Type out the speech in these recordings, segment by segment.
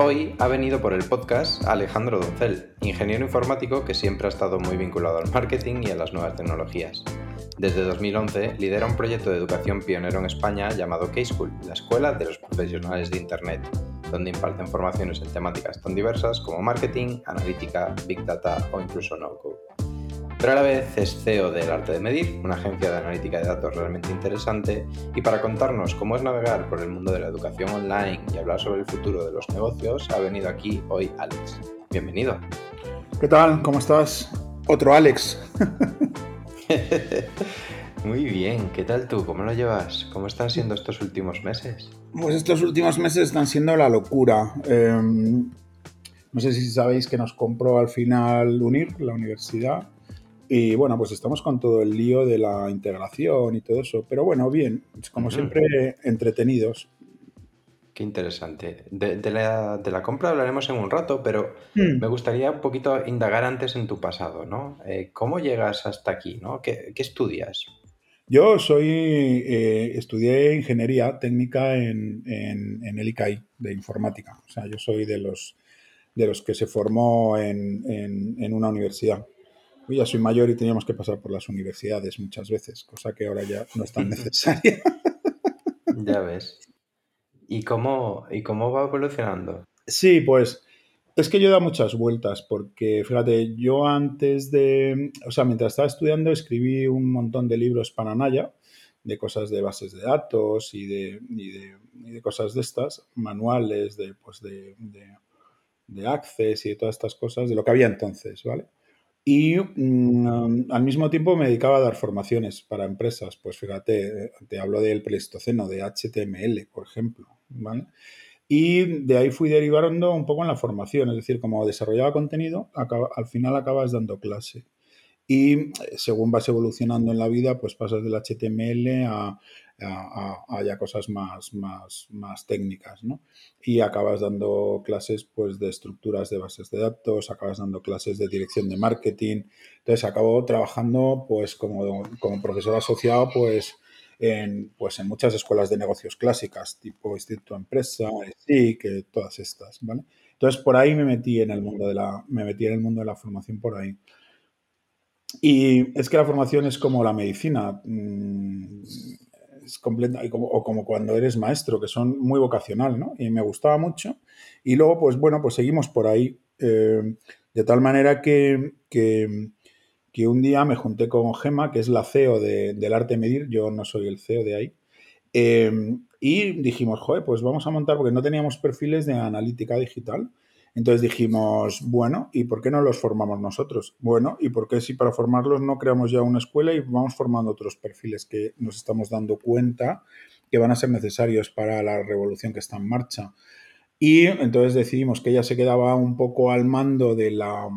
Hoy ha venido por el podcast Alejandro Doncel, ingeniero informático que siempre ha estado muy vinculado al marketing y a las nuevas tecnologías. Desde 2011 lidera un proyecto de educación pionero en España llamado K-School, la escuela de los profesionales de Internet, donde imparten formaciones en temáticas tan diversas como marketing, analítica, big data o incluso no-code pero a la vez es CEO del Arte de Medir, una agencia de analítica de datos realmente interesante, y para contarnos cómo es navegar por el mundo de la educación online y hablar sobre el futuro de los negocios, ha venido aquí hoy Alex. Bienvenido. ¿Qué tal? ¿Cómo estás? Otro Alex. Muy bien, ¿qué tal tú? ¿Cómo lo llevas? ¿Cómo están siendo estos últimos meses? Pues estos últimos meses están siendo la locura. Em, no sé si sabéis que nos compró al final UNIR, la universidad, y bueno, pues estamos con todo el lío de la integración y todo eso. Pero bueno, bien, como siempre, entretenidos. Qué interesante. De, la, compra hablaremos en un rato, pero hmm. me gustaría un poquito indagar antes en tu pasado, ¿no? Eh, ¿Cómo llegas hasta aquí, ¿no? ¿Qué, estudias? Yo soy, eh, estudié ingeniería técnica en, en, el ICAI de informática. O sea, yo soy de los, de los que se formó en, en una universidad. Yo ya soy mayor y teníamos que pasar por las universidades muchas veces, cosa que ahora ya no es tan necesaria. ya ves. ¿Y cómo, ¿Y cómo va evolucionando? Sí, pues es que yo he dado muchas vueltas, porque fíjate, yo antes de, o sea, mientras estaba estudiando escribí un montón de libros para Naya, de cosas de bases de datos y de, y de, cosas de estas, manuales de, pues de, de, de Access y de todas estas cosas, de lo que había entonces, ¿vale? Y mm, al mismo tiempo me dedicaba a dar formaciones para empresas. Pues fíjate, te hablo del Pleistoceno, de HTML, por ejemplo. Y de ahí fui derivando un poco en la formación, es decir, como desarrollaba contenido, al final acabas dando clase. Y eh, según vas evolucionando en la vida, pues pasas del HTML a, a, cosas más, más, más técnicas, ¿no? Y acabas dando clases pues de estructuras de bases de datos, acabas dando clases de dirección de marketing. Entonces acabo trabajando pues como, como profesor asociado pues en, pues en muchas escuelas de negocios clásicas, tipo Instituto Empresa, que todas estas, ¿vale? Entonces por ahí me metí en el mundo de la, me metí en el mundo de la formación por ahí. Y es que la formación es como la medicina. Mm, es completa, o como cuando eres maestro, que son muy vocacional, ¿no? Y me gustaba mucho. Y luego, pues bueno, pues seguimos por ahí. Eh, de tal manera que, que, un día me junté con Gema, que es la CEO del Arte Medir, yo no soy el CEO de ahí, eh, y dijimos, joder, pues vamos a montar, porque no teníamos perfiles de analítica digital, entonces dijimos, bueno, ¿y por qué no los formamos nosotros? Bueno, ¿y por qué si para formarlos no creamos ya una escuela y vamos formando otros perfiles que nos estamos dando cuenta que van a ser necesarios para la revolución que está en marcha? Y entonces decidimos que ella se quedaba un poco al mando de la,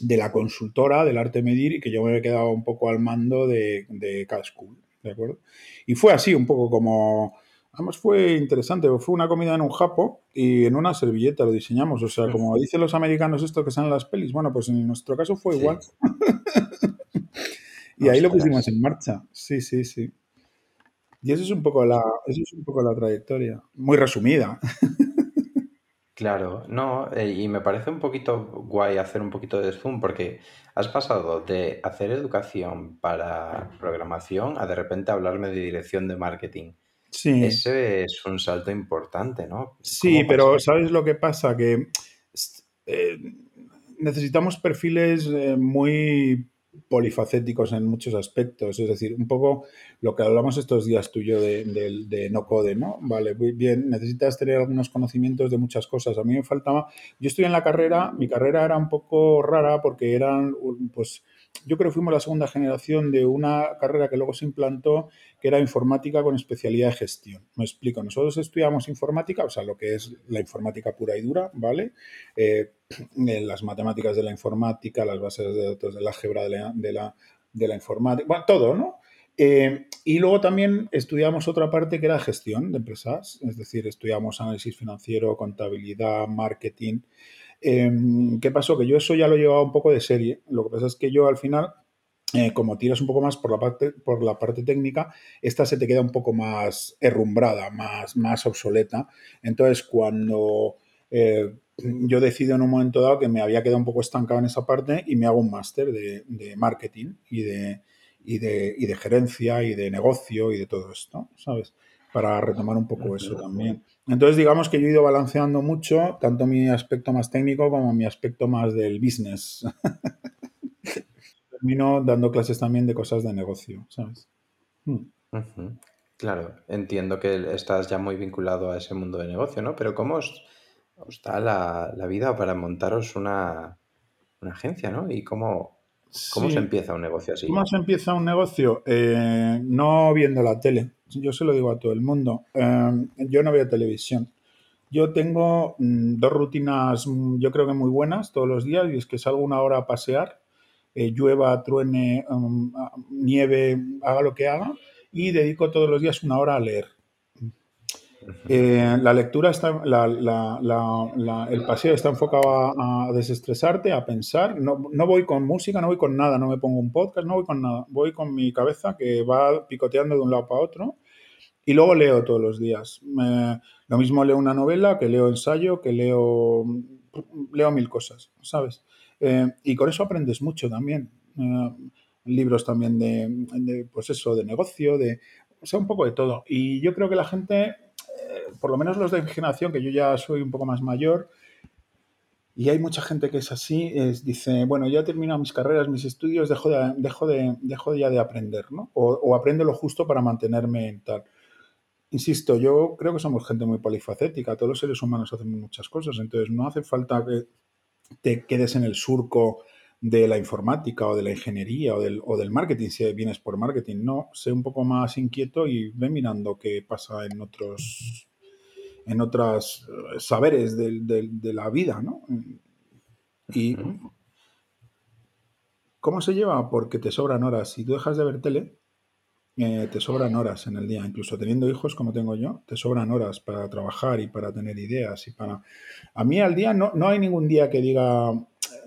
de la consultora del arte medir y que yo me quedaba un poco al mando de, de School, ¿de acuerdo? Y fue así, un poco como Además fue interesante, fue una comida en un japo y en una servilleta lo diseñamos. O sea, como dicen los americanos esto que salen en las pelis, bueno, pues en nuestro caso fue igual. y ahí lo pusimos en marcha. Sí, sí, sí. Y eso es un poco la, eso es un poco la trayectoria. Muy resumida. Claro, no, eh, y me parece un poquito guay hacer un poquito de zoom porque has pasado de hacer educación para programación a de repente hablarme de dirección de marketing. Sí. Ese es un salto importante, ¿no? Sí, pero ¿sabes lo que pasa? Que eh, necesitamos perfiles eh, muy, polifacéticos en muchos aspectos. Es decir, un poco lo que hablamos estos días tú y yo de, no code, ¿no? Vale, muy bien, necesitas tener algunos conocimientos de muchas cosas. A mí me faltaba, yo estoy en la carrera, mi carrera era un poco rara porque eran, pues, yo creo que fuimos la segunda generación de una carrera que luego se implantó, que era informática con especialidad de gestión. Me explico, nosotros estudiamos informática, o sea, lo que es la informática pura y dura, ¿vale? Eh, las matemáticas de la informática, las bases de datos del álgebra de la, de la, de la informática, bueno, todo, ¿no? Eh, y luego también estudiamos otra parte que era gestión de empresas, es decir, estudiamos análisis financiero, contabilidad, marketing. Em, ¿Qué pasó? Que yo eso ya lo llevaba un poco de serie. Lo que pasa es que yo al final, eh, como tiras un poco más por la, parte, por la parte técnica, esta se te queda un poco más herrumbrada, más, más obsoleta. Entonces, cuando eh, yo decido en un momento dado que me había quedado un poco estancado en esa parte y me hago un máster de, marketing y de, y de, y de gerencia y de negocio y de todo esto, ¿sabes? Para retomar un poco eso también. Entonces, digamos que yo he ido balanceando mucho, tanto mi aspecto más técnico como mi aspecto más del business. Termino dando clases también de cosas de negocio, ¿sabes? Hmm. Claro, entiendo que estás ya muy vinculado a ese mundo de negocio, ¿no? Pero ¿cómo os, da la, vida para montaros una, agencia, ¿no? ¿Y cómo, cómo se empieza un negocio así? ¿Cómo se empieza un negocio? Eh, no viendo la tele yo se lo digo a todo el mundo, em, yo no veo televisión. Yo tengo mm, dos rutinas, mm, yo creo que muy buenas todos los días, y es que salgo una hora a pasear, eh, llueva, truene, em, nieve, haga lo que haga, y dedico todos los días una hora a leer. Eh, la lectura está, el paseo está enfocado a, desestresarte, a pensar. No, no, voy con música, no voy con nada, no me pongo un podcast, no voy con nada. Voy con mi cabeza que va picoteando de un lado para otro y luego leo todos los días. lo mismo leo una novela, que leo ensayo, que leo, leo mil cosas, ¿sabes? Eh, y con eso aprendes mucho también. Eh, libros también de, pues eso, de negocio, de, o sea, un poco de todo. Y yo creo que la gente, eh, por lo menos los de mi que yo ya soy un poco más mayor, y hay mucha gente que es así, es, dice, bueno, ya he mis carreras, mis estudios, dejo, de, dejo, de, dejo ya de aprender, ¿no? O, o aprendo lo justo para mantenerme en tal. Insisto, yo creo que somos gente muy polifacética, todos los seres humanos hacemos muchas cosas, entonces no hace falta que te quedes en el surco de la informática o de la ingeniería o del, o del marketing, si vienes por marketing, no, sé un poco más inquieto y ve mirando qué pasa en otros en otros eh, saberes de, de la vida, ¿no? Y ¿cómo se lleva? Porque te sobran horas. Si tú dejas de ver tele, eh, te sobran horas en el día, incluso teniendo hijos como tengo yo, te sobran horas para trabajar y para tener ideas y para... A mí al día no, no hay ningún día que diga,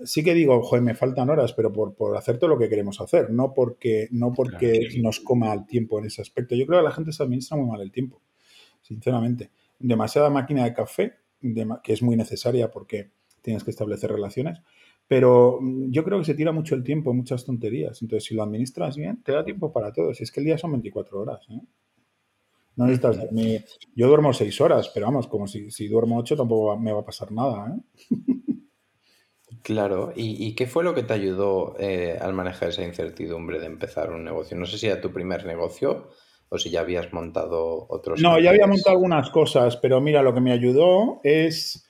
sí que digo, joder, me faltan horas, pero por, por hacer todo lo que queremos hacer, no porque, no porque nos coma el tiempo en ese aspecto. Yo creo que la gente se administra muy mal el tiempo, sinceramente. Demasiada máquina de café, que es muy necesaria porque tienes que establecer relaciones, pero mm, yo creo que se tira mucho el tiempo muchas tonterías. Entonces, si lo administras bien, te da tiempo para todo. Si es que el día son 24 horas. ¿eh? No necesitas dormir. Yo duermo 6 horas, pero vamos, como si, si duermo 8 tampoco me va a pasar nada. ¿eh? Claro, ¿Y, qué fue lo que te ayudó eh, al manejar esa incertidumbre de empezar un negocio? No sé si era tu primer negocio o si ya habías montado otros. No, ya había montado algunas cosas, pero mira, lo que me ayudó es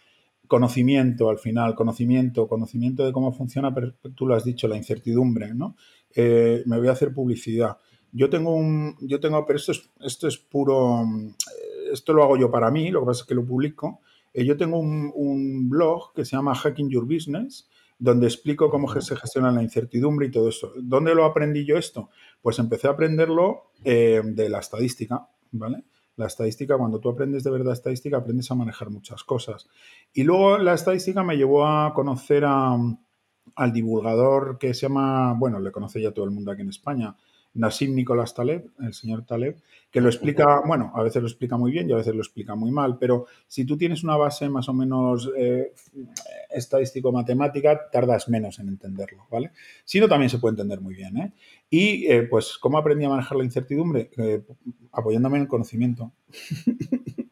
conocimiento al final, conocimiento, conocimiento de cómo funciona, pero tú lo has dicho, la incertidumbre, ¿no? Eh, me voy a hacer publicidad. Yo tengo un, yo tengo, pero esto es, esto es puro, esto lo hago yo para mí, lo que pasa es que lo publico. Eh, yo tengo un, blog que se llama Hacking Your Business, donde explico cómo se gestiona la incertidumbre y todo eso. ¿Dónde lo aprendí yo esto? Pues empecé a aprenderlo eh, de la estadística, ¿vale? La estadística, cuando tú aprendes de verdad estadística, aprendes a manejar muchas cosas. Y luego la estadística me llevó a conocer al divulgador que se llama, bueno, le conoce ya todo el mundo aquí en España, Nassim Nicolás Taleb, el señor Taleb, que lo explica, bueno, a veces lo explica muy bien y a veces lo explica muy mal, pero si tú tienes una base más o menos eh, estadístico-matemática, tardas menos en entenderlo, ¿vale? Si no, también se puede entender muy bien, ¿eh? Y, eh, pues, ¿cómo aprendí a manejar la incertidumbre? Eh, apoyándome en el conocimiento.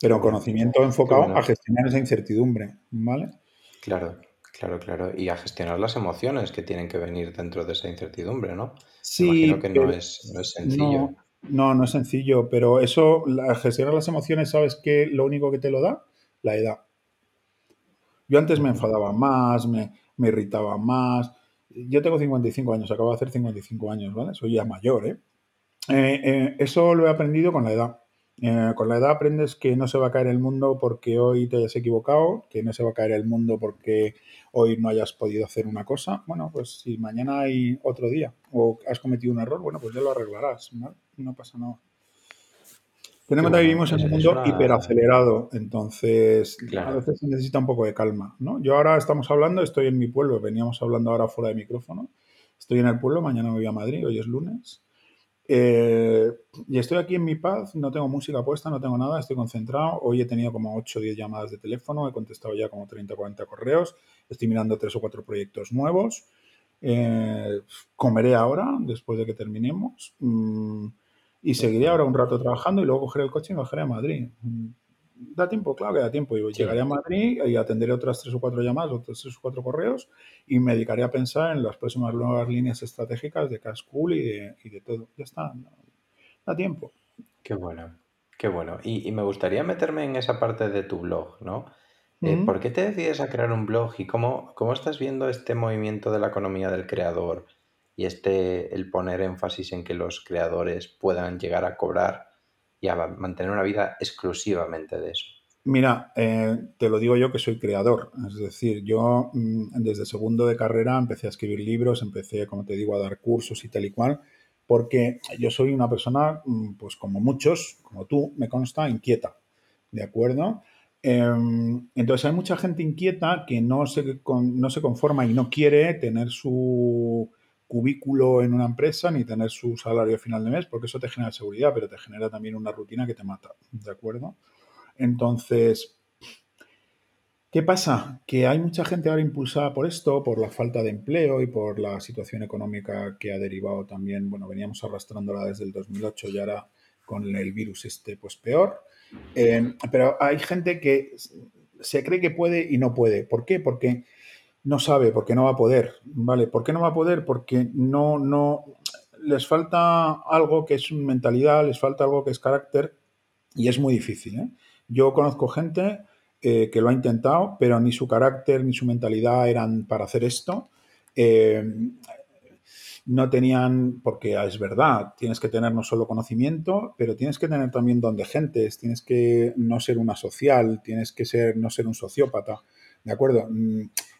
pero conocimiento enfocado a gestionar esa incertidumbre, ¿vale? Claro. Claro, claro. Y a gestionar las emociones que tienen que venir dentro de esa incertidumbre, ¿no? Me imagino Sí, que no es, no es sencillo. no, no, no es sencillo, pero eso, la, gestionar las emociones, ¿sabes qué? Lo único que te lo da, la edad. Yo antes me enfadaba más, me, me irritaba más. Yo tengo 55 años, acabo de hacer 55 años, ¿vale? Soy ya mayor, ¿eh? Eh, eh, eso lo he aprendido con la edad. Eh, con la edad aprendes que no se va a caer el mundo porque hoy te hayas equivocado, que no se va a caer el mundo porque hoy no hayas podido hacer una cosa. Bueno, pues si mañana hay otro día o has cometido un error, bueno, pues ya lo arreglarás, ¿no? No pasa nada. Ten en cuenta que vivimos en un mundo una... hiperacelerado, entonces a veces se necesita un poco de calma, ¿no? Yo ahora estamos hablando, estoy en mi pueblo, veníamos hablando ahora fuera de micrófono, estoy en el pueblo, mañana me voy a Madrid, hoy es lunes, eh, y estoy aquí en mi paz, no tengo música puesta, no tengo nada, estoy concentrado. Hoy he tenido como 8 o 10 llamadas de teléfono, he contestado ya como 30 o 40 correos, estoy mirando tres o cuatro proyectos nuevos. Eh, comeré ahora, después de que terminemos, mm, y seguiré ahora un rato trabajando y luego cogeré el coche y bajaré a Madrid. Da tiempo, claro que da tiempo. Y llegaré a Madrid y atenderé otras tres o cuatro llamadas, otros tres o cuatro correos y me dedicaré a pensar en las próximas nuevas líneas estratégicas de Cash Cool y de, y de todo. Ya está, da tiempo. qué bueno. Qué bueno. Y, y me gustaría meterme en esa parte de tu blog, ¿no? Eh. ¿por qué te decides a crear un blog y cómo, cómo estás viendo este movimiento de la economía del creador y este, el poner énfasis en que los creadores puedan llegar a cobrar y a mantener una vida exclusivamente de eso? Mira, eh, te lo digo yo que soy creador, es decir, yo mm, desde segundo de carrera empecé a escribir libros, empecé, como te digo, a dar cursos y tal y cual, porque yo soy una persona, mm, pues como muchos, como tú, me consta, inquieta, ¿de acuerdo? Em, entonces hay mucha gente inquieta que no se, con- no se conforma y no quiere tener su cubículo en una empresa ni tener su salario a final de mes, porque eso te genera seguridad, pero te genera también una rutina que te mata, ¿de acuerdo? Entonces, ¿qué pasa? Que hay mucha gente ahora impulsada por esto, por la falta de empleo y por la situación económica que ha derivado también, bueno, veníamos arrastrándola desde el 2008 y ahora con el virus este, pues peor. Eh, pero hay gente que se cree que puede y no puede. ¿Por qué? Porque no sabe, porque no va a poder, ¿vale? ¿Por qué no va a poder? Porque no, no, les falta algo que es mentalidad, les falta algo que es carácter y es muy difícil, ¿eh? Yo conozco gente eh, que lo ha intentado, pero ni su carácter ni su mentalidad eran para hacer esto. Eh, no tenían, porque es verdad, tienes que tener no solo conocimiento, pero tienes que tener también don de gentes, tienes que no ser una social, tienes que ser, no ser un sociópata, ¿de acuerdo?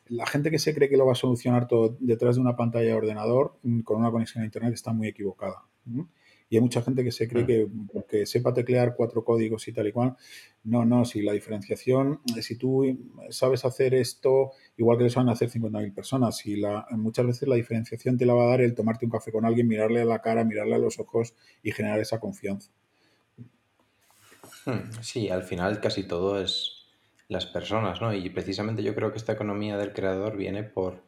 La gente que se cree que lo va a solucionar todo detrás de una pantalla de ordenador mm, con una conexión a Internet está muy equivocada. ¿no? Y hay mucha gente que se cree que sepa teclear cuatro códigos y tal y cual, no, no, si la diferenciación, si tú sabes hacer esto, igual que lo saben hacer 50.000 personas. Y la, muchas veces la diferenciación te la va a dar el tomarte un café con alguien, mirarle a la cara, mirarle a los ojos y generar esa confianza. mm. Sí, al final casi todo es las personas, ¿no? Y precisamente yo creo que esta economía del creador viene por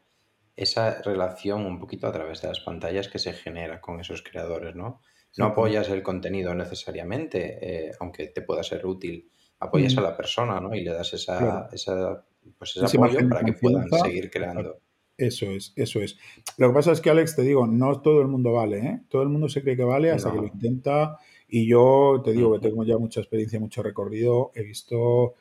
esa relación un poquito a través de las pantallas que se genera con esos creadores, ¿no? No apoyas el contenido necesariamente, eh, aunque te pueda ser útil, apoyas a Mm, la persona, ¿no? Y le das esa, claro. esa, pues ese Esa apoyo para que puedan seguir creando. Eso es, eso es. Lo que pasa es que, Alex, te digo, no todo el mundo vale, ¿eh? Todo el mundo se cree que vale hasta que lo intenta. Y yo te digo que Ujú. tengo ya mucha experiencia, mucho recorrido. He visto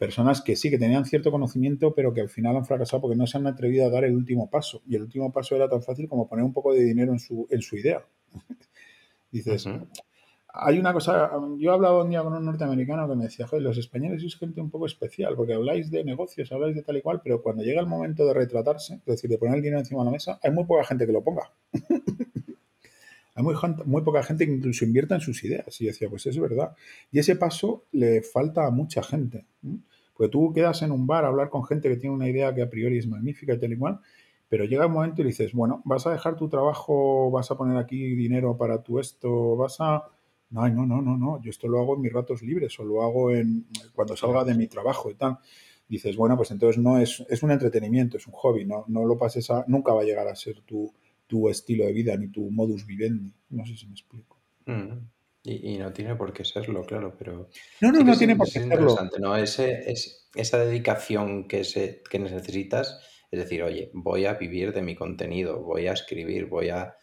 personas que sí, que tenían cierto conocimiento, pero que al final han fracasado porque no se han atrevido a dar el último paso. Y el último paso era tan fácil como poner un poco de dinero en su, en su idea. Dices, hay una cosa, yo hablaba un día con un norteamericano que me decía, joder, los españoles sois gente un poco especial, porque habláis de negocios, habláis de tal y cual, pero cuando llega el momento de retratarse, es decir, de poner el dinero encima de la mesa, hay muy poca gente que lo ponga. Hay muy, muy, poca gente que incluso invierta en sus ideas. Y yo decía, pues es verdad. Y ese paso le falta a mucha gente. Porque tú quedas en un bar a hablar con gente que tiene una idea que a priori es magnífica y tal y cual, pero llega un momento y le dices, bueno, vas a dejar tu trabajo, vas a poner aquí dinero para tu esto, vas a... No, no, no, no, no, yo esto lo hago en mis ratos libres o lo hago en cuando salga de mi trabajo y tal. Dices, bueno, pues entonces no es, es un entretenimiento, es un hobby, no, no lo pases a, nunca va a llegar a ser tu, tu estilo de vida ni tu modus vivendi. No sé si me explico. Mm. Y, y no tiene por qué serlo, claro, pero No, no, sí que no es, tiene por es qué serlo. interesante, ¿no? Ese, es, esa dedicación que, se, que necesitas Es decir, oye, voy a vivir de mi contenido, voy a escribir, voy a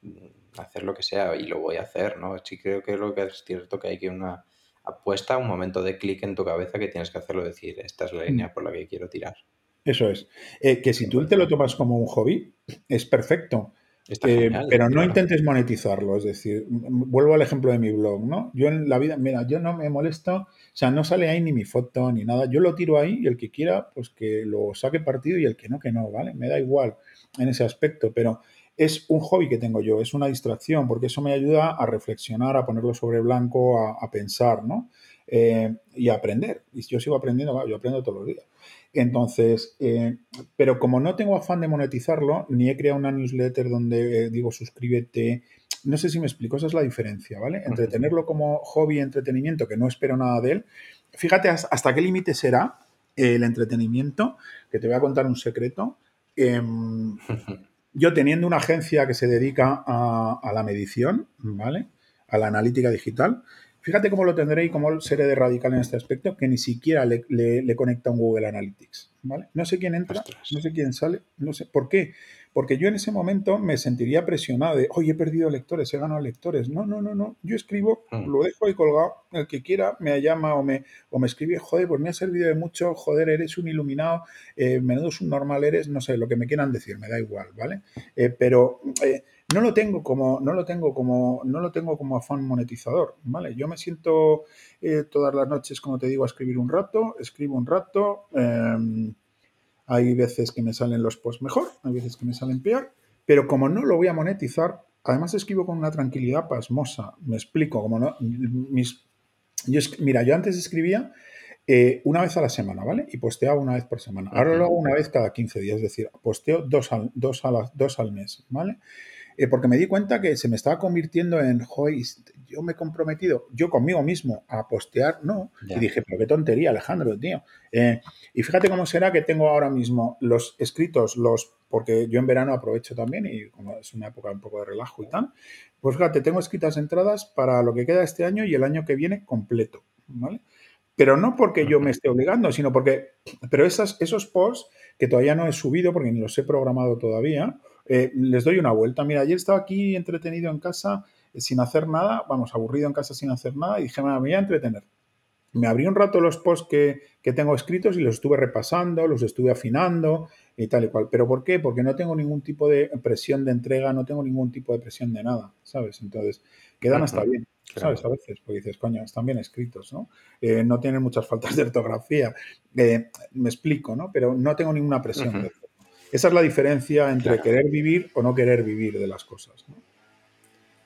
mm, hacer lo que sea y lo voy a hacer, ¿no? Sí creo que lo que es cierto que hay que una apuesta, un momento de clic en tu cabeza que tienes que hacerlo, decir, esta es la línea mm. por la que quiero tirar. Eso es. Eh, que si tú te lo tomas como un hobby, es perfecto. Eh, pero no intentes monetizarlo, es decir, vuelvo al ejemplo de mi blog, ¿no? Yo en la vida, mira, yo no me molesto, o sea, no sale ahí ni mi foto ni nada, yo lo tiro ahí y el que quiera, pues que lo saque partido y el que no, que no, ¿vale? Me da igual en ese aspecto, pero es un hobby que tengo yo, es una distracción, porque eso me ayuda a reflexionar, a ponerlo sobre blanco, a, pensar, ¿no? Eh, y a aprender. Y yo sigo aprendiendo, yo aprendo todos los días. Entonces, eh, pero como no tengo afán de monetizarlo, ni he creado una newsletter donde eh, digo suscríbete, no sé si me explico, esa es la diferencia, ¿vale? Entre tenerlo como hobby, entretenimiento, que no espero nada de él, fíjate hasta qué límite será el entretenimiento, que te voy a contar un secreto. Em, yo teniendo una agencia que se dedica a, a la medición, ¿vale? A la analítica digital, Fíjate cómo lo tendré y cómo seré de radical en este aspecto, que ni siquiera le, conecta un Google Analytics. ¿vale? No sé quién entra, no sé quién sale, no sé. ¿Por qué? Porque yo en ese momento me sentiría presionado de, oye, he perdido lectores, he ganado lectores. No, no, no, no. Yo escribo, hmm. lo dejo ahí colgado. El que quiera me llama o me, o me escribe, joder, pues me ha servido de mucho, joder, eres un iluminado, eh, menudo es un normal eres, no sé, lo que me quieran decir, me da igual, ¿vale? Eh, pero eh, no lo tengo como, no lo tengo como, no lo tengo como afán monetizador, ¿vale? Yo me siento eh, todas las noches, como te digo, a escribir un rato, escribo un rato, em, hay veces que me salen los posts mejor, hay veces que me salen peor, pero como no lo voy a monetizar, además escribo con una tranquilidad pasmosa, me explico, como no, mis, yo, mira, yo antes escribía eh, una vez a la semana, ¿vale? Y posteaba una vez por semana. Ahora lo hago una vez cada 15 días, es decir, posteo dos al, dos a dos al mes, ¿vale? Eh, porque me di cuenta que se me estaba convirtiendo en, joder, yo me he comprometido, yo conmigo mismo, a postear, no. Y dije, pero qué tontería, Alejandro, tío. Eh, y fíjate cómo será que tengo ahora mismo los escritos, los porque yo en verano aprovecho también y como es una época un poco de relajo y tal, pues fíjate, tengo escritas entradas para lo que queda este año y el año que viene completo, ¿vale? Pero no porque yo me esté obligando, sino porque, pero esas, esos posts que todavía no he subido porque ni los he programado todavía, eh, les doy una vuelta. Mira, ayer estaba aquí entretenido en casa eh, sin hacer nada, vamos, aburrido en casa sin hacer nada y dije, me voy a entretener. Me abrí un rato los posts que, tengo escritos y los estuve repasando, los estuve afinando y tal y cual. ¿Pero por qué? Porque no tengo ningún tipo de presión de entrega, no tengo ningún tipo de presión de nada, ¿sabes? Entonces, quedan hasta bien, ¿sabes? A veces, porque dices, coño, están bien escritos, ¿no? Eh, no tienen muchas faltas de ortografía. me explico, ¿no? Pero no tengo ninguna presión. Esa es la diferencia entre querer vivir o no querer vivir de las cosas.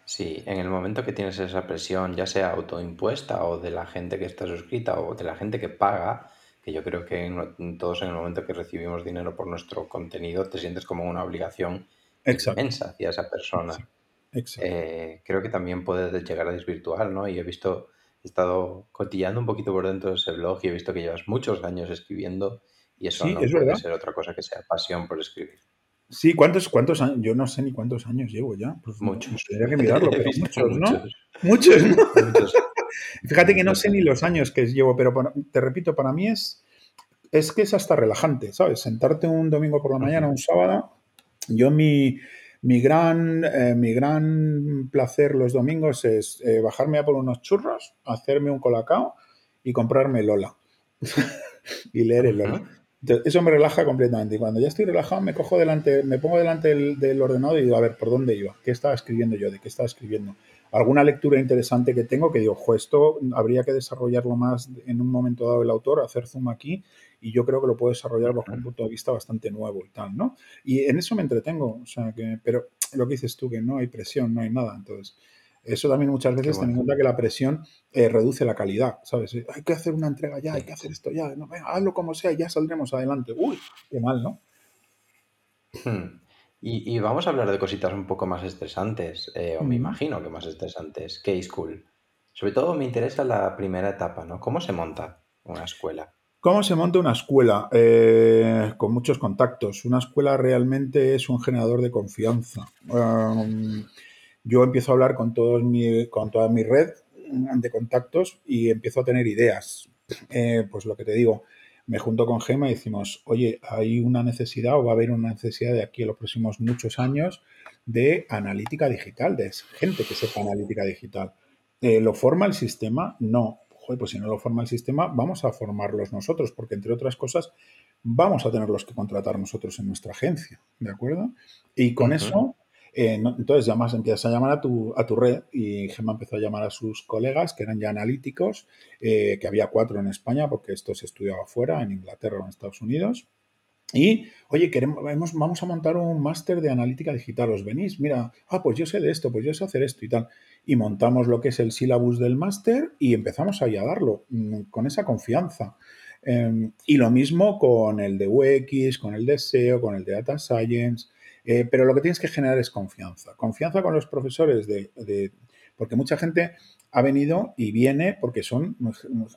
Sí, en el momento que tienes esa presión, ya sea autoimpuesta o de la gente que está suscrita o de la gente que paga, que yo creo que todos en el momento que recibimos dinero por nuestro contenido te sientes como una obligación inmensa hacia esa persona. Eh, creo que también puede llegar a desvirtuar, ¿no? Y he visto, he estado cotillando un poquito por dentro de ese blog y he visto que llevas muchos años escribiendo y eso no puede ser otra cosa que sea pasión por escribir. Sí, ¿cuántos, cuántos años? Yo no sé ni cuántos años llevo ya. Pues muchos. Tendría que mirarlo, pero muchos, ¿no? Muchos, muchos, Fíjate que no sé ni los años que llevo, pero te repito, para mí es, es que es hasta relajante, ¿sabes? Sentarte un domingo por la mañana, un sábado. Yo mi, mi gran, eh, mi gran placer los domingos es eh, bajarme a por unos churros, hacerme un colacao y comprarme Lola. y leer el Lola eso me relaja completamente. Y cuando ya estoy relajado, me cojo delante, me pongo delante del, ordenador y digo, a ver, ¿por dónde iba? ¿Qué estaba escribiendo yo? ¿De qué estaba escribiendo? Alguna lectura interesante que tengo que digo, jo, esto habría que desarrollarlo más en un momento dado el autor, hacer zoom aquí, y yo creo que lo puedo desarrollar bajo un punto de vista bastante nuevo y tal, ¿no? Y en eso me entretengo, o sea, que, pero lo que dices tú, que no hay presión, no hay nada, entonces eso también muchas veces ten en cuenta que la presión eh, reduce la calidad, ¿sabes? Hay que hacer una entrega ya, hay que hacer esto ya, no, venga, hazlo como sea y ya saldremos adelante. Uy, qué mal, ¿no? Hmm. Y, vamos a hablar de cositas un poco más estresantes, eh, o me imagino que más estresantes. K-School. Sobre todo me interesa la primera etapa, ¿no? ¿Cómo se monta una escuela? ¿Cómo se monta una escuela? Eh, con muchos contactos. Una escuela realmente es un generador de confianza yo empiezo a hablar con, todos mi, con toda mi red de contactos y empiezo a tener ideas. Eh, pues lo que te digo, me junto con Gema y decimos, oye, hay una necesidad o va a haber una necesidad de aquí en los próximos muchos años de analítica digital, de gente que sepa analítica digital. Eh, ¿Lo forma el sistema? No. pues si no lo forma el sistema, vamos a formarlos nosotros, porque entre otras cosas, vamos a tenerlos que contratar nosotros en nuestra agencia, ¿de acuerdo? Y con eso, eh, entonces llamas, empiezas a llamar a tu, a tu red y Gemma empezó a llamar a sus colegas que eran ya analíticos, eh, que había cuatro en España, porque esto se estudiaba fuera, en Inglaterra o en Estados Unidos. Y, oye, queremos, vamos a montar un máster de analítica digital, ¿os venís? Mira, ah, pues yo sé de esto, pues yo sé hacer esto y tal. Y montamos lo que es el syllabus del máster y empezamos ahí a darlo mm, con esa confianza. Em, y lo mismo con el de UX, con el de SEO, con el de Data Science. Eh, pero lo que tienes que generar es confianza. Confianza con los profesores de, de porque mucha gente ha venido y viene porque son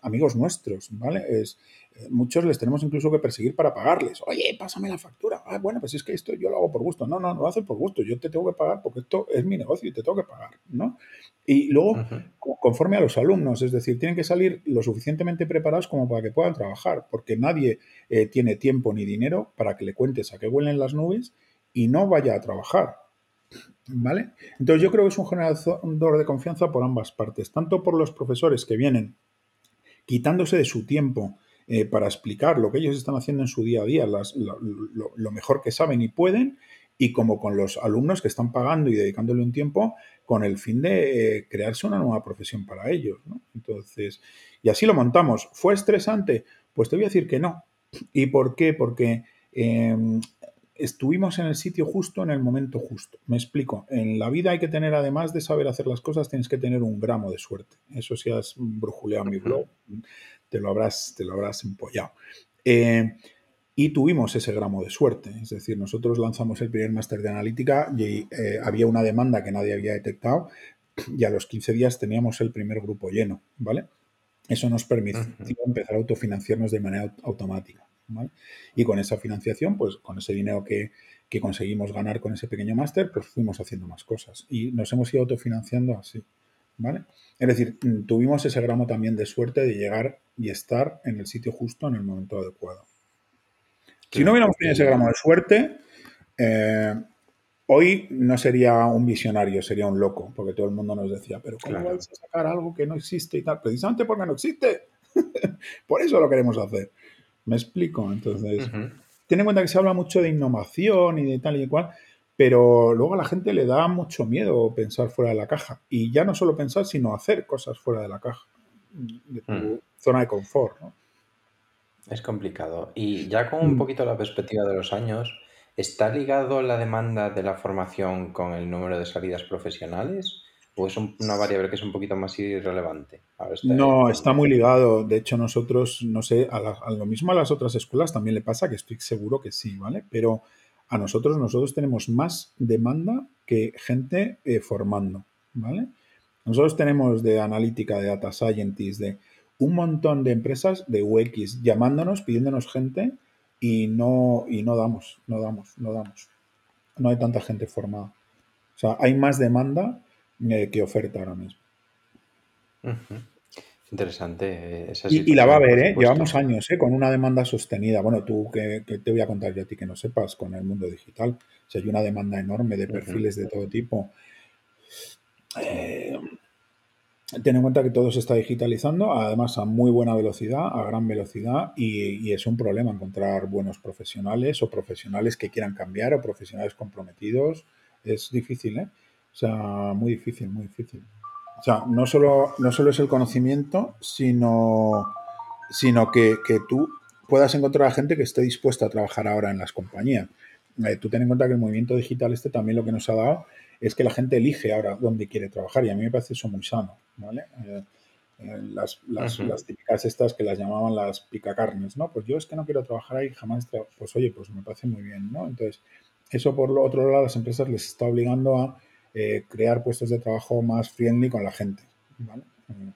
amigos nuestros, ¿vale? Es, eh, muchos les tenemos incluso que perseguir para pagarles. Oye, pásame la factura. Ah, bueno, pues es que esto yo lo hago por gusto. No, no, no lo haces por gusto. Yo te tengo que pagar porque esto es mi negocio y te tengo que pagar, ¿no? Y luego, conforme a los alumnos, es decir, tienen que salir lo suficientemente preparados como para que puedan trabajar, porque nadie eh, tiene tiempo ni dinero para que le cuentes a qué huelen las nubes y no vaya a trabajar. ¿Vale? Entonces yo creo que es un generador de confianza por ambas partes, tanto por los profesores que vienen quitándose de su tiempo eh, para explicar lo que ellos están haciendo en su día a día, lo, mejor que saben y pueden, y como con los alumnos que están pagando y dedicándole un tiempo con el fin de eh, crearse una nueva profesión para ellos. Entonces, y así lo montamos. ¿Fue estresante? Pues te voy a decir que no. ¿Y por qué? Porque em, estuvimos en el sitio justo en el momento justo. Me explico. En la vida hay que tener, además de saber hacer las cosas, tienes que tener un gramo de suerte. Eso si has brujuleado mi blog, te lo habrás, te lo habrás empollado. Eh, y tuvimos ese gramo de suerte. Es decir, nosotros lanzamos el primer máster de analítica y eh, había una demanda que nadie había detectado y a los 15 días teníamos el primer grupo lleno, ¿vale? Eso nos permitió empezar a autofinanciarnos de manera automática. Y con esa financiación, pues con ese dinero que, conseguimos ganar con ese pequeño máster, pues fuimos haciendo más cosas. Y nos hemos ido autofinanciando así. ¿Vale? Es decir, mm, tuvimos ese gramo también de suerte de llegar y estar en el sitio justo en el momento adecuado. Si no hubiéramos tenido ese gramo de suerte, eh, hoy no sería un visionario, sería un loco, porque todo el mundo nos decía, pero ¿cómo vais a sacar algo que no existe y tal? Precisamente porque no existe. Por eso lo queremos hacer. ¿Me explico? Entonces, ten en cuenta que se habla mucho de innovación y de tal y de cual, pero luego a la gente le da mucho miedo pensar fuera de la caja. Y ya no solo pensar, sino hacer cosas fuera de la caja, de tu mm. zona de confort. ¿no? Es complicado. Y ya con un mm. poquito la perspectiva de los años, ¿está ligado la demanda de la formación con el número de salidas profesionales? ¿O es una variable que es un poquito más irrelevante? no, está muy ligado. De hecho, nosotros, no sé, a, lo mismo a las otras escuelas también le pasa, que estoy seguro que sí, ¿vale? Pero a nosotros, nosotros tenemos más demanda que gente eh, formando, ¿vale? Nosotros tenemos de analítica, de data scientist, de un montón de empresas de UX llamándonos, pidiéndonos gente y no, y no damos, no damos, no damos. No hay tanta gente formada. O sea, hay más demanda eh, que oferta ahora mismo. Interesante. Eh, y, la va a haber, ¿eh? Llevamos años ¿eh? con una demanda sostenida. Bueno, tú que, te voy a contar yo a ti que no sepas con el mundo digital. O sea, hay una demanda enorme de perfiles de todo tipo. ten en cuenta que todo se está digitalizando, además a muy buena velocidad, a gran velocidad, y, es un problema encontrar buenos profesionales o profesionales que quieran cambiar o profesionales comprometidos. Es difícil, ¿eh? O sea, muy difícil, muy difícil. O sea, no solo, no solo es el conocimiento, sino, sino que, tú puedas encontrar a gente que esté dispuesta a trabajar ahora en las compañías. Eh, tú ten en cuenta que el movimiento digital este también lo que nos ha dado es que la gente elige ahora dónde quiere trabajar y a mí me parece eso muy sano, ¿vale? Eh, eh, las, las, típicas estas que las llamaban las picacarnes, ¿no? Pues yo es que no quiero trabajar ahí, jamás, pues oye, pues me parece muy bien, ¿no? Entonces, eso por lo otro lado, las empresas les está obligando a eh, crear puestos de trabajo más friendly con la gente, eh,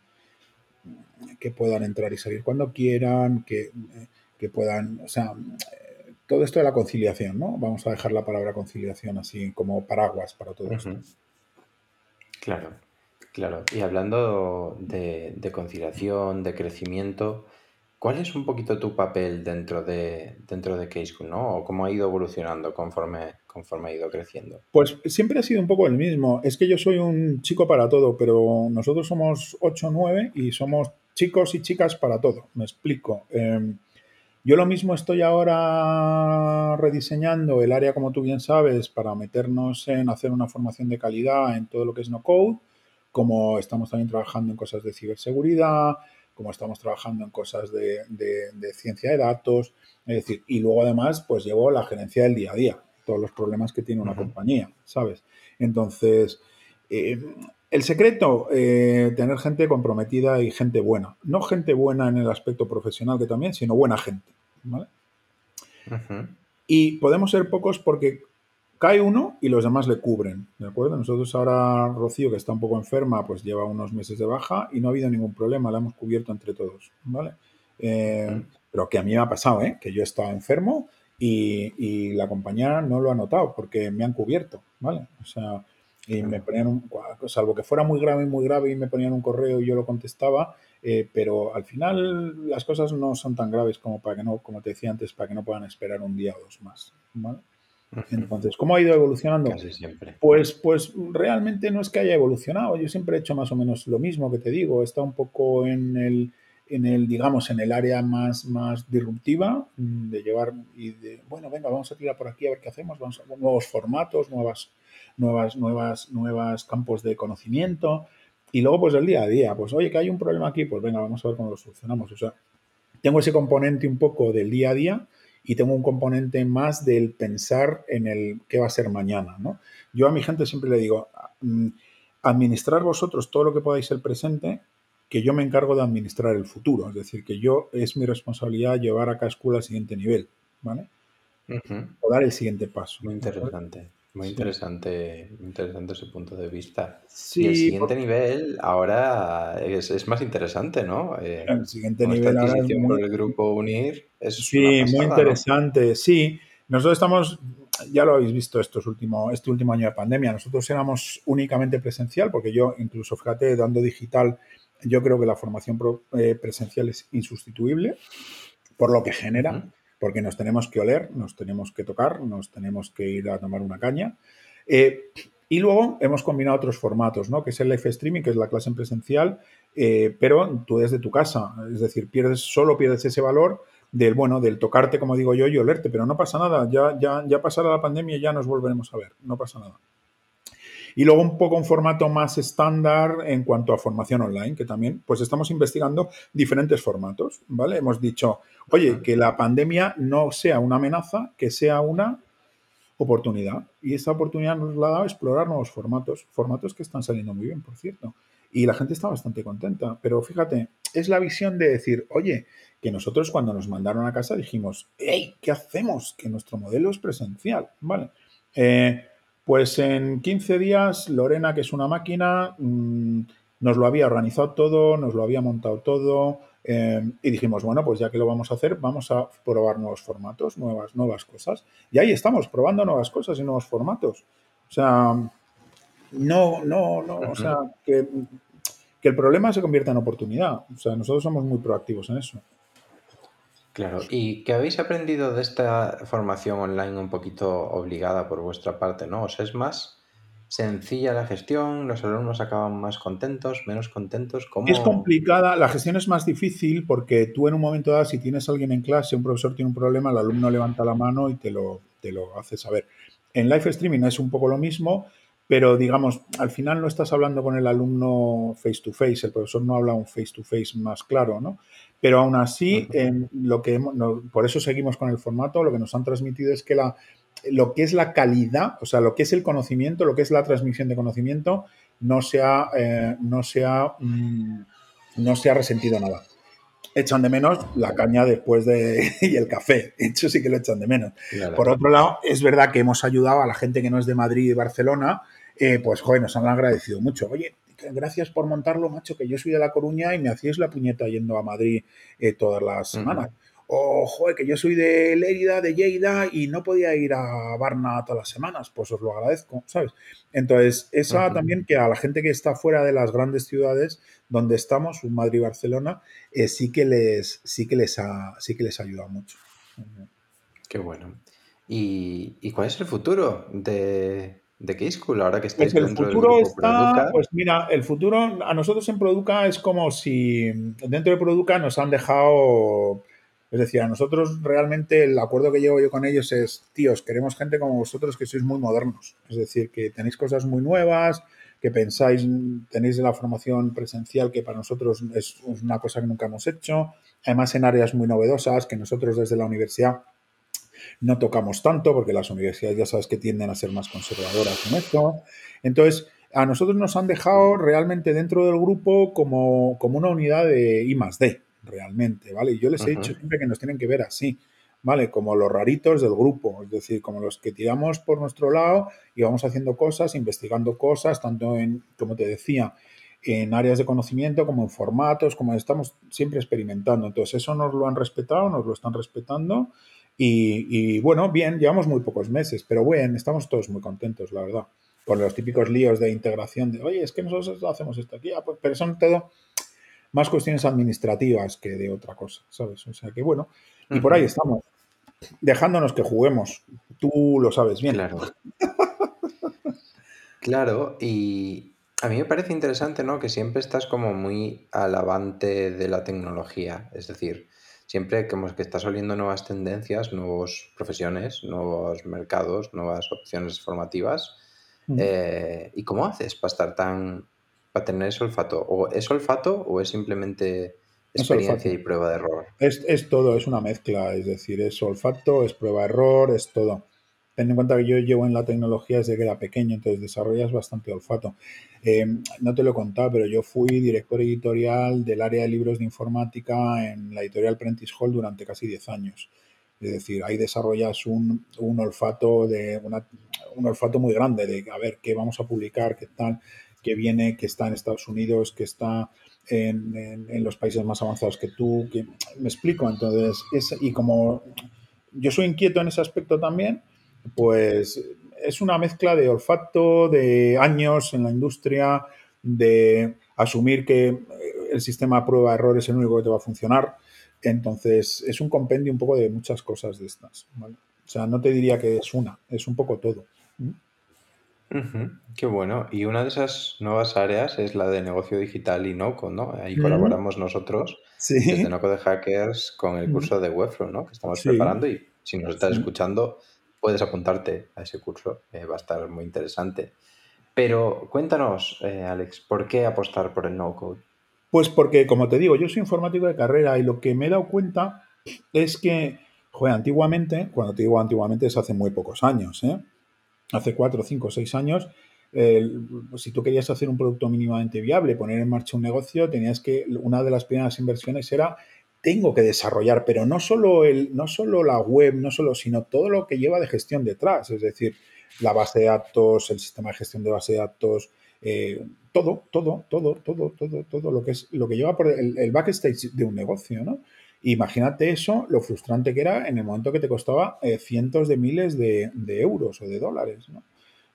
que puedan entrar y salir cuando quieran, que, eh, que puedan, o sea, todo esto de la conciliación, ¿no? Vamos a dejar la palabra conciliación así como paraguas para todo esto. Claro, claro. Y hablando de, conciliación, de crecimiento, ¿Cuál es un poquito tu papel dentro de, dentro de ¿no? ¿O cómo ha ido evolucionando conforme, conforme ha ido creciendo? Pues siempre ha sido un poco el mismo. Es que yo soy un chico para todo, pero nosotros somos 8 o 9 y somos chicos y chicas para todo. Me explico. Em, yo lo mismo estoy ahora rediseñando el área, como tú bien sabes, para meternos en hacer una formación de calidad en todo lo que es no code, como estamos también trabajando en cosas de ciberseguridad, como estamos trabajando en cosas de, ciencia de datos, es decir, y luego además pues llevo la gerencia del día a día, todos los problemas que tiene una compañía, ¿sabes? Entonces, eh, el secreto, eh, tener gente comprometida y gente buena. No gente buena en el aspecto profesional que también, sino buena gente, ¿vale? Y podemos ser pocos porque cae uno y los demás le cubren, ¿de acuerdo? Nosotros ahora, Rocío, que está un poco enferma, pues lleva unos meses de baja y no ha habido ningún problema, la hemos cubierto entre todos, ¿vale? Eh, pero que a mí me ha pasado, ¿eh? Que yo estaba enfermo y, la compañía no lo ha notado porque me han cubierto, ¿vale? O sea, y me ponían un, salvo que fuera muy grave, muy grave y me ponían un correo y yo lo contestaba, eh, pero al final las cosas no son tan graves como para que no, como te decía antes, para que no puedan esperar un día o dos más, ¿vale? Entonces, ¿cómo ha ido evolucionando? Casi siempre. Pues, pues realmente no es que haya evolucionado. Yo siempre he hecho más o menos lo mismo que te digo. Está un poco en el, en el digamos, en el área más, más disruptiva mm, de llevar y de, bueno, venga, vamos a tirar por aquí a ver qué hacemos. Vamos a nuevos formatos, nuevas, nuevas, nuevas, nuevas campos de conocimiento. Y luego, pues el día a día, pues oye, que hay un problema aquí, pues venga, vamos a ver cómo lo solucionamos. O sea, tengo ese componente un poco del día a día y tengo un componente más del pensar en el qué va a ser mañana. ¿no? Yo a mi gente siempre le digo, mm, administrar vosotros todo lo que podáis el presente, que yo me encargo de administrar el futuro. Es decir, que yo es mi responsabilidad llevar a Cascula al siguiente nivel, ¿vale? O dar el siguiente paso. Muy interesante. Muy interesante, interesante ese punto de vista. y el siguiente nivel ahora es, más interesante, ¿no? Eh, el siguiente nivel ahora es muy... por el grupo Unir es Sí, muy interesante. Sí, nosotros estamos, ya lo habéis visto estos último, este último año de pandemia, nosotros éramos únicamente presencial, porque yo incluso, fíjate, dando digital, yo creo que la formación eh, presencial es insustituible por lo que genera porque nos tenemos que oler, nos tenemos que tocar, nos tenemos que ir a tomar una caña. Eh, y luego hemos combinado otros formatos, ¿no? Que es el live streaming, que es la clase en presencial, eh, pero tú desde tu casa. Es decir, pierdes, solo pierdes ese valor del, bueno, del tocarte, como digo yo, y olerte, pero no pasa nada. Ya, ya, ya pasará la pandemia y ya nos volveremos a ver. No pasa nada. Y luego un poco un formato más estándar en cuanto a formación online, que también pues estamos investigando diferentes formatos, ¿vale? Hemos dicho, oye, que la pandemia no sea una amenaza, que sea una oportunidad. Y esta oportunidad nos la da explorar nuevos formatos, formatos que están saliendo muy bien, por cierto. Y la gente está bastante contenta. Pero fíjate, es la visión de decir, oye, que nosotros cuando nos mandaron a casa dijimos, hey, ¿qué hacemos? Que nuestro modelo es presencial, ¿vale? Eh, pues en 15 días, Lorena, que es una máquina, mm, nos lo había organizado todo, nos lo había montado todo eh, y dijimos, bueno, pues ya que lo vamos a hacer, vamos a probar nuevos formatos, nuevas, nuevas cosas. Y ahí estamos, probando nuevas cosas y nuevos formatos. O sea, no, no, no, o sea, que, que el problema se convierta en oportunidad. O sea, nosotros somos muy proactivos en eso. Claro, ¿y qué habéis aprendido de esta formación online un poquito obligada por vuestra parte, no? O es más sencilla la gestión, los alumnos acaban más contentos, menos contentos. ¿Cómo... Es complicada, la gestión es más difícil porque tú en un momento dado, si tienes a alguien en clase, un profesor tiene un problema, el alumno levanta la mano y te lo, te lo hace saber. En live streaming es un poco lo mismo, pero digamos, al final no estás hablando con el alumno face to face, el profesor no habla un face to face más claro, ¿no? Pero aún así, lo que por eso seguimos con el formato, lo que nos han transmitido es que la, lo que es la calidad, o sea, lo que es el conocimiento, lo que es la transmisión de conocimiento, no se ha, eh, no mm, no se ha resentido nada. Echan de menos la caña después de y el café, eso sí que lo echan de menos. Por otro lado, es verdad que hemos ayudado a la gente que no es de Madrid y Barcelona, eh, pues joder, nos han agradecido mucho. Oye, gracias por montarlo, macho, que yo soy de La Coruña y me hacíais la puñeta yendo a Madrid eh, todas las semanas. o, joder, que yo soy de Lérida, de Lleida y no podía ir a Barna todas las semanas, pues os lo agradezco, ¿sabes? Entonces, esa también que a la gente que está fuera de las grandes ciudades donde estamos, un Madrid y Barcelona, eh, sí que les sí que les ha, sí que les ayuda mucho. Qué bueno. ¿Y, cuál es el futuro de, de Key School ahora que estáis pues el futuro está, Pues mira, el futuro a nosotros en Produca es como si dentro de Produca nos han dejado es decir, a nosotros realmente el acuerdo que llevo yo con ellos es, tíos, queremos gente como vosotros que sois muy modernos. Es decir, que tenéis cosas muy nuevas, que pensáis, tenéis la formación presencial que para nosotros es una cosa que nunca hemos hecho. Además, en áreas muy novedosas que nosotros desde la universidad no tocamos tanto, porque las universidades ya sabes que tienden a ser más conservadoras en esto. Entonces, a nosotros nos han dejado realmente dentro del grupo como, como una unidad de I más D realmente, ¿vale? Y yo les he dicho siempre que nos tienen que ver así, ¿vale? Como los raritos del grupo, es decir, como los que tiramos por nuestro lado y vamos haciendo cosas, investigando cosas, tanto en, como te decía, en áreas de conocimiento como en formatos, como estamos siempre experimentando. Entonces, eso nos lo han respetado, nos lo están respetando. Y, bueno, bien, llevamos muy pocos meses, pero bueno, estamos todos muy contentos, la verdad. Con los típicos líos de integración de, oye, es que nosotros hacemos esto aquí, ah, pues, pero son todo más cuestiones administrativas que de otra cosa, ¿sabes? O sea que bueno, y por ahí estamos, dejándonos que juguemos. Tú lo sabes bien. Claro. claro, y a mí me parece interesante, ¿no? Que siempre estás como muy alabante de la tecnología, es decir, siempre como que estás oliendo nuevas tendencias, nuevas profesiones, nuevos mercados, nuevas opciones formativas. Eh, ¿Y cómo haces para estar tan para tener ese olfato? ¿O es olfato o es simplemente experiencia y prueba de error? Es, todo, es una mezcla, es decir, es olfato, es prueba de error, es todo. Ten en cuenta que yo llevo en la tecnología desde que era pequeño, entonces desarrollas bastante olfato. Em, no te lo he contado, pero yo fui director editorial del área de libros de informática en la editorial Prentice Hall durante casi 10 años. Es decir, ahí desarrollas un, olfato de un olfato muy grande de a ver qué vamos a publicar, qué tal que viene, que está en Estados Unidos, que está en, los países más avanzados que tú, me explico. Entonces, es, y como yo soy inquieto en ese aspecto también, pues es una mezcla de olfato, de años en la industria, de asumir que el sistema prueba errores es el único que te va a funcionar. Entonces, es un compendio un poco de muchas cosas de estas. O sea, no te diría que es una, es un poco todo. Qué bueno. Y una de esas nuevas áreas es la de negocio digital y NoCo, ¿no? Ahí colaboramos nosotros desde NoCo de Hackers con el curso de Webflow, ¿no? Que estamos preparando y si nos estás escuchando puedes apuntarte a ese curso, eh, va a estar muy interesante. Pero cuéntanos, eh, Alex, ¿por qué apostar por el no-code? Pues porque, como te digo, yo soy informático de carrera y lo que me he dado cuenta es que, joder, antiguamente, cuando te digo antiguamente es hace muy pocos años, ¿eh? hace cuatro, cinco, seis años, si tú querías hacer un producto mínimamente viable, poner en marcha un negocio, tenías que, una de las primeras inversiones era, tengo que desarrollar, pero no solo, el, no solo la web, no solo, sino todo lo que lleva de gestión detrás, es decir, la base de datos, el sistema de gestión de base de datos, eh, todo, todo, todo, todo, todo, todo lo que es lo que lleva por el, backstage de un negocio, ¿no? Imagínate eso, lo frustrante que era en el momento que te costaba eh, cientos de miles de, euros o de dólares. ¿no?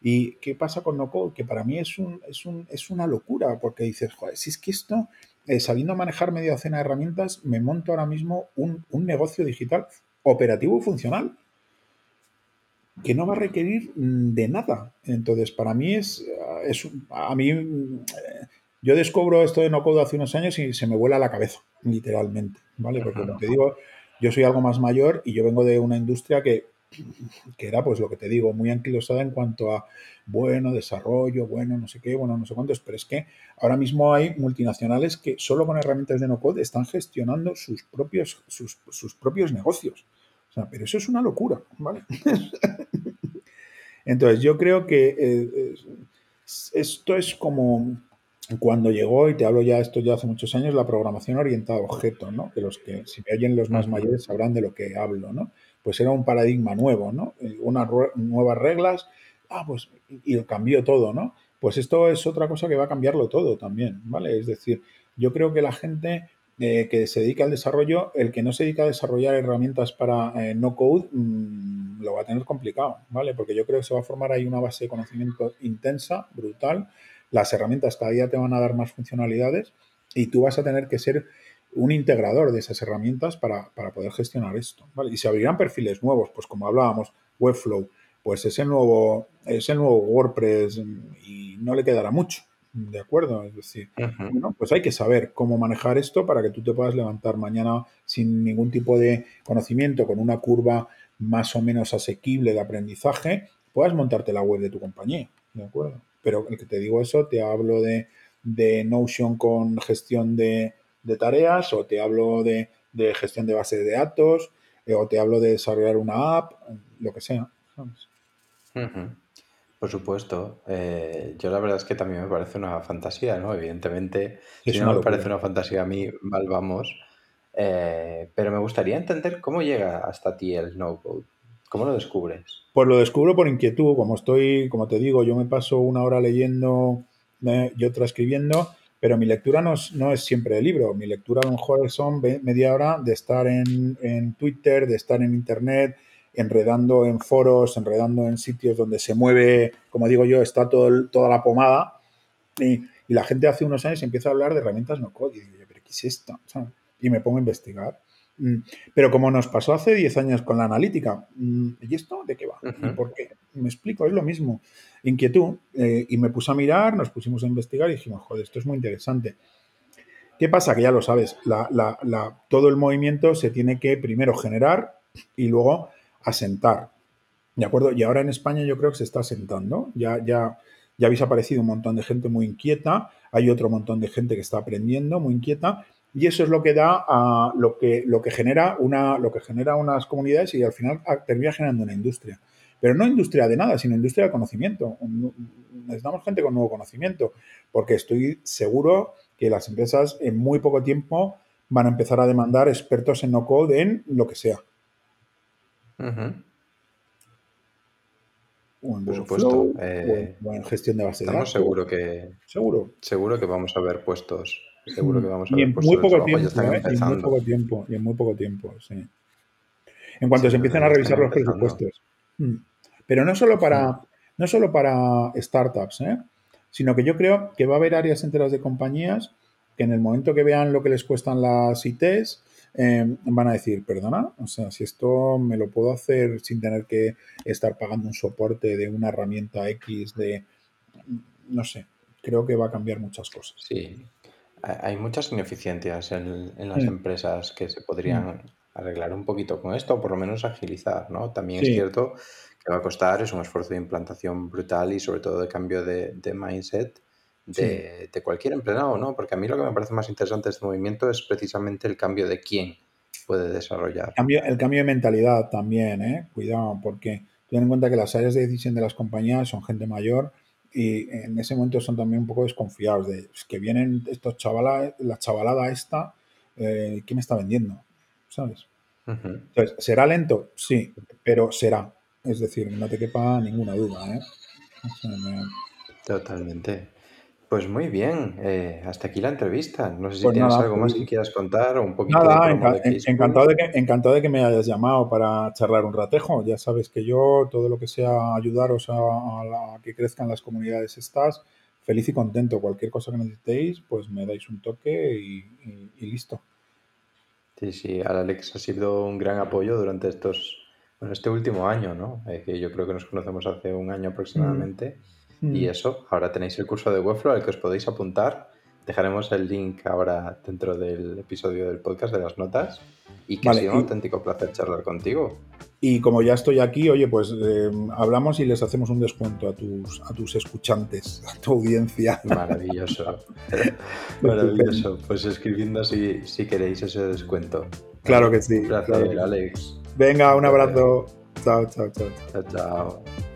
¿Y qué pasa con no code? Que para mí es, un, es, un, es una locura, porque dices, joder, si es que esto, eh, sabiendo manejar media docena de herramientas, me monto ahora mismo un, negocio digital operativo y funcional que no va a requerir de nada. Entonces, para mí es, es a mí, eh, yo descubro esto de no code hace unos años y se me vuela la cabeza, literalmente. ¿vale? Porque como te digo, yo soy algo más mayor y yo vengo de una industria que, que era, pues lo que te digo, muy anquilosada en cuanto a, bueno, desarrollo, bueno, no sé qué, bueno, no sé cuántos, pero es que ahora mismo hay multinacionales que solo con herramientas de no-code están gestionando sus propios, sus, sus propios negocios. O sea, pero eso es una locura, ¿vale? Entonces, yo creo que eh, esto es como cuando llegó, y te hablo ya esto ya hace muchos años, la programación orientada a objetos, ¿no? Que los que, si me oyen los más mayores, sabrán de lo que hablo, ¿no? Pues era un paradigma nuevo, ¿no? Eh, unas nuevas reglas, ah, pues, y cambió todo, ¿no? Pues esto es otra cosa que va a cambiarlo todo también, ¿vale? Es decir, yo creo que la gente eh, que se dedica al desarrollo, el que no se dedica a desarrollar herramientas para eh, no code mm, lo va a tener complicado, ¿vale? Porque yo creo que se va a formar ahí una base de conocimiento intensa, brutal. Las herramientas cada día te van a dar más funcionalidades y tú vas a tener que ser un integrador de esas herramientas para, poder gestionar esto. ¿vale? Y se abrirán perfiles nuevos, pues como hablábamos, Webflow, pues es el nuevo, es el nuevo WordPress y no le quedará mucho. ¿De acuerdo? Es decir, bueno, pues hay que saber cómo manejar esto para que tú te puedas levantar mañana sin ningún tipo de conocimiento, con una curva más o menos asequible de aprendizaje, puedas montarte la web de tu compañía. ¿De acuerdo? Pero el que te digo eso, te hablo de, Notion con gestión de, tareas o te hablo de, gestión de base de datos eh, o te hablo de desarrollar una app, lo que sea. Por supuesto. Eh, yo la verdad es que también me parece una fantasía, ¿no? Evidentemente, si no me parece una fantasía a mí, mal vamos. Eh, pero me gustaría entender cómo llega hasta ti el no-code. ¿Cómo lo descubres? Pues lo descubro por inquietud. Como estoy, como te digo, yo me paso una hora leyendo y otra escribiendo, pero mi lectura no es, no es siempre de libro. Mi lectura a lo mejor son media hora de estar en, en Twitter, de estar en Internet, enredando en foros, enredando en sitios donde se mueve, como digo yo, está todo toda la pomada. Y, la gente hace unos años empieza a hablar de herramientas no code. Y digo, ¿pero qué es esto? Y me pongo a investigar. Mm, pero como nos pasó hace 10 años con la analítica, mm, ¿y esto de qué va? ¿Y por qué? Me explico, es lo mismo. Inquietud. Eh, y me puse a mirar, nos pusimos a investigar y dijimos, joder, esto es muy interesante. ¿Qué pasa? Que ya lo sabes, todo el movimiento se tiene que primero generar y luego asentar. ¿De acuerdo? Y ahora en España yo creo que se está asentando. Ya, ya, ya habéis aparecido un montón de gente muy inquieta, hay otro montón de gente que está aprendiendo, muy inquieta, y eso es lo que da a lo que, lo que genera una, lo que genera unas comunidades y al final termina generando una industria. Pero no industria de nada, sino industria de conocimiento. Necesitamos gente con nuevo conocimiento, porque estoy seguro que las empresas en muy poco tiempo van a empezar a demandar expertos en no code en lo que sea. Por supuesto. Eh, en gestión de base de datos. seguro que. Seguro. Seguro que vamos a ver puestos. Seguro que vamos a ver y en muy poco tiempo, ¿eh? Y en muy poco tiempo. Y en muy poco tiempo, sí. En cuanto se empiecen a revisar los presupuestos. Mm. Pero no solo para, no solo para startups, ¿eh? sino que yo creo que va a haber áreas enteras de compañías que en el momento que vean lo que les cuestan las ITs, Em, van a decir, perdona, o sea, si esto me lo puedo hacer sin tener que estar pagando un soporte de una herramienta X de, no sé, creo que va a cambiar muchas cosas. Sí, hay muchas ineficiencias en, las empresas que se podrían mm. arreglar un poquito con esto, o por lo menos agilizar, ¿no? También es cierto que va a costar, es un esfuerzo de implantación brutal y sobre todo de cambio de, de mindset de, cualquier empleado, ¿no? Porque a mí lo que me parece más interesante de este movimiento es precisamente el cambio de quién puede desarrollar. El cambio, el cambio de mentalidad también, ¿eh? Cuidado, porque ten en cuenta que las áreas de decisión de las compañías son gente mayor y en ese momento son también un poco desconfiados de que vienen estos chavalas, la chavalada esta, eh, ¿qué me está vendiendo? ¿Sabes? Entonces, ¿será lento? Sí, pero será. Es decir, no te quepa ninguna duda, ¿eh? Totalmente. Pues muy bien, eh, hasta aquí la entrevista. No sé si pues tienes algo más que quieras contar o un poquito nada, encantado, de que, encantado de que me hayas llamado para charlar un ratejo. Ya sabes que yo, todo lo que sea ayudaros a, que crezcan las comunidades estas, feliz y contento. Cualquier cosa que necesitéis, pues me dais un toque y, listo. Sí, sí, Alex ha sido un gran apoyo durante estos, bueno, este último año, ¿no? Eh, que yo creo que nos conocemos hace un año aproximadamente. Mm. Y mm. eso, ahora tenéis el curso de Webflow al que os podéis apuntar. Dejaremos el link ahora dentro del episodio del podcast de las notas. Y que ha sido un auténtico placer charlar contigo. Y como ya estoy aquí, oye, pues eh, hablamos y les hacemos un descuento a tus, a tus escuchantes, a tu audiencia. Maravilloso. Maravilloso. Pues escribiendo si, si queréis ese descuento. Claro que sí. Gracias, Alex. Venga, un abrazo. Chao, chao, chao. Chao, chao.